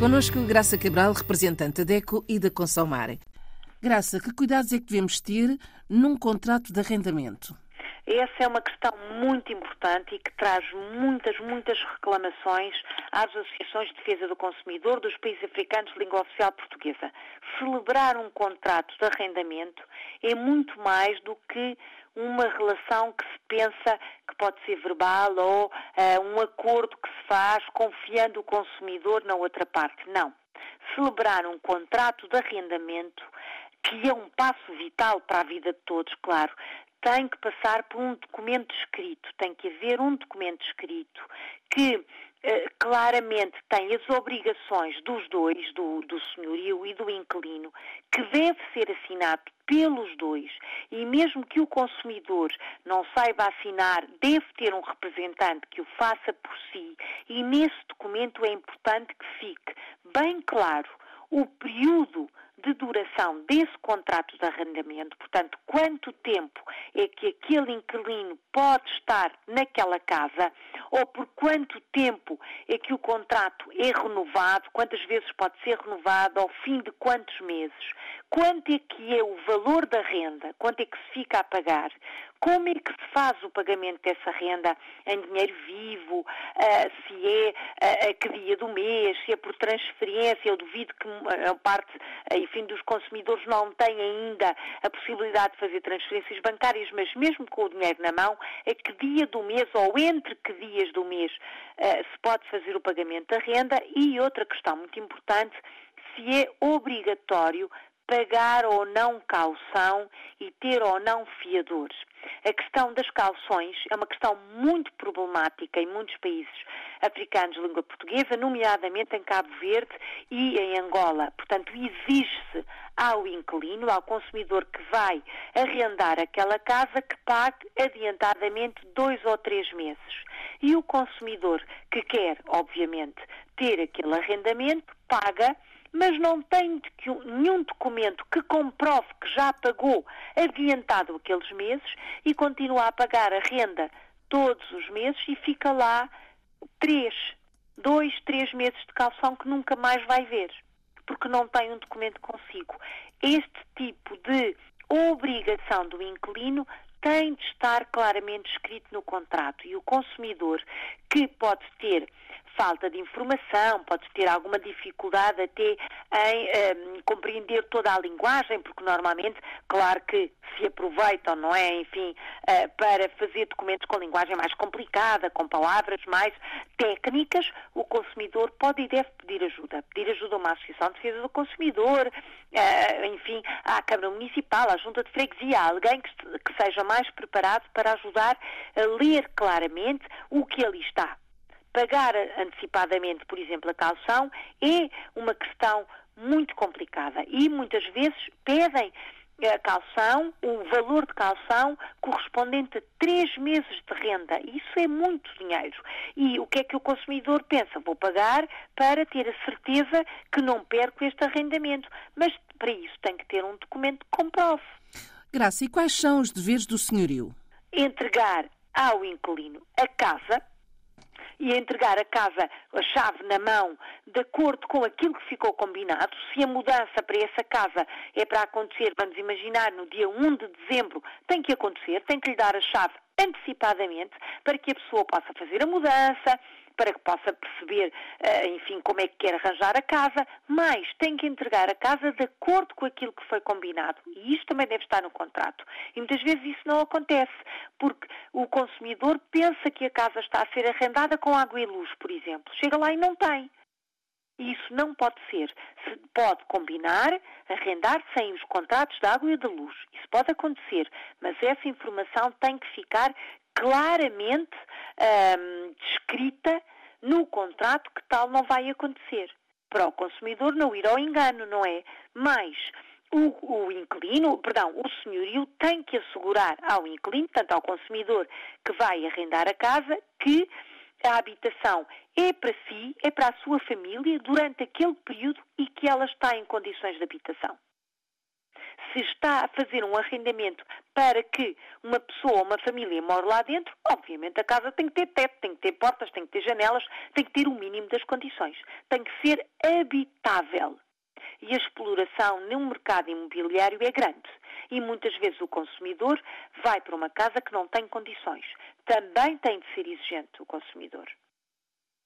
Conosco Graça Cabral, representante da DECO e da Consomare. Graça, que cuidados é que devemos ter num contrato de arrendamento? Essa é uma questão muito importante e que traz muitas, muitas reclamações às associações de defesa do consumidor dos países africanos de língua oficial portuguesa. Celebrar um contrato de arrendamento é muito mais do que uma relação que se pensa que pode ser verbal ou uh, um acordo que se faz confiando o consumidor na outra parte. Não. Celebrar um contrato de arrendamento que é um passo vital para a vida de todos, claro, tem que passar por um documento escrito, tem que haver um documento escrito que eh, claramente tem as obrigações dos dois, do, do senhorio e do inquilino, que deve ser assinado pelos dois. E mesmo que o consumidor não saiba assinar, deve ter um representante que o faça por si. E nesse documento é importante que fique bem claro o período de duração desse contrato de arrendamento, portanto, quanto tempo é que aquele inquilino pode estar naquela casa, ou por quanto tempo é que o contrato é renovado, quantas vezes pode ser renovado, ao fim de quantos meses, quanto é que é o valor da renda, quanto é que se fica a pagar, como é que se faz o pagamento dessa renda em dinheiro vivo, uh, se é uh, a que dia do mês, se é por transferência, eu duvido que a parte, uh, enfim, dos consumidores não tem ainda a possibilidade de fazer transferências bancárias, mas mesmo com o dinheiro na mão, a que dia do mês ou entre que dias do mês se pode fazer o pagamento da renda e outra questão muito importante, se é obrigatório pagar ou não caução e ter ou não fiadores. A questão das calções é uma questão muito problemática em muitos países africanos de língua portuguesa, nomeadamente em Cabo Verde e em Angola. Portanto, exige-se ao inquilino, ao consumidor que vai arrendar aquela casa, que pague adiantadamente dois ou três meses. E o consumidor que quer, obviamente, ter aquele arrendamento, paga mas não tem nenhum documento que comprove que já pagou adiantado aqueles meses e continua a pagar a renda todos os meses e fica lá três, dois, três meses de calção que nunca mais vai ver, porque não tem um documento consigo. Este tipo de obrigação do inquilino tem de estar claramente escrito no contrato e o consumidor que pode ter falta de informação, pode ter alguma dificuldade até em um, ehm, compreender toda a linguagem, porque normalmente, claro que se aproveitam, não é, enfim, uh, para fazer documentos com linguagem mais complicada, com palavras mais técnicas, o consumidor pode e deve pedir ajuda. Pedir ajuda a uma associação de defesa do consumidor, uh, enfim, à Câmara Municipal, à Junta de Freguesia, alguém que, que seja mais preparado para ajudar a ler claramente o que ali está pagar antecipadamente, por exemplo, a calção é uma questão muito complicada e muitas vezes pedem a calção, o valor de calção correspondente a três meses de renda. Isso é muito dinheiro. E o que é que o consumidor pensa? Vou pagar para ter a certeza que não perco este arrendamento. Mas para isso tem que ter um documento que comprove. Graça, e quais são os deveres do senhorio? Entregar ao inquilino a casa, e entregar a casa, a chave na mão, de acordo com aquilo que ficou combinado. Se a mudança para essa casa é para acontecer, vamos imaginar, no dia 1 de dezembro, tem que acontecer, tem que lhe dar a chave antecipadamente para que a pessoa possa fazer a mudança, para que possa perceber, eh, enfim, como é que quer arranjar a casa, mas tem que entregar a casa de acordo com aquilo que foi combinado. E isto também deve estar no contrato. E muitas vezes isso não acontece, porque o consumidor pensa que a casa está a ser arrendada com água e luz, por exemplo. Chega lá e não tem. Isso não pode ser. Se pode combinar, arrendar sem os contratos de água e de luz. Isso pode acontecer, mas essa informação tem que ficar claramente descrita no contrato que tal não vai acontecer. Para o consumidor não ir ao engano, não é? Mas o, o inquilino, perdão, o senhorio tem que assegurar ao inquilino, tanto ao consumidor que vai arrendar a casa, que a habitação é para si, é para a sua família durante aquele período e que ela está em condições de habitação. Se está a fazer um arrendamento para que uma pessoa, uma família more lá dentro, obviamente a casa tem que ter teto, tem que ter portas, tem que ter janelas, tem que ter o mínimo das condições. Tem que ser habitável. E a exploração no mercado imobiliário é grande. E muitas vezes o consumidor vai para uma casa que não tem condições. Também tem de ser exigente o consumidor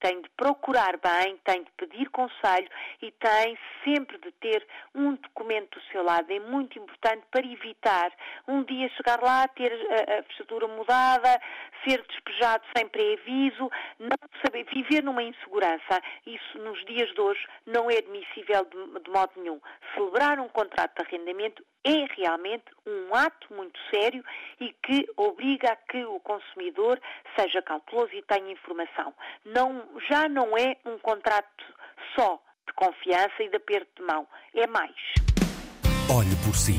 tem de procurar bem, tem de pedir conselho e tem sempre de ter um documento do seu lado. É muito importante para evitar um dia chegar lá, ter a, a fechadura mudada, ser despejado sem pré-aviso, não saber viver numa insegurança. Isso nos dias de hoje não é admissível de, de modo nenhum. Celebrar um contrato de arrendamento é realmente um ato muito sério e que obriga a que o consumidor seja cauteloso e tenha informação. Não, já não é um contrato só de confiança e de aperto de mão, é mais. Olhe por si,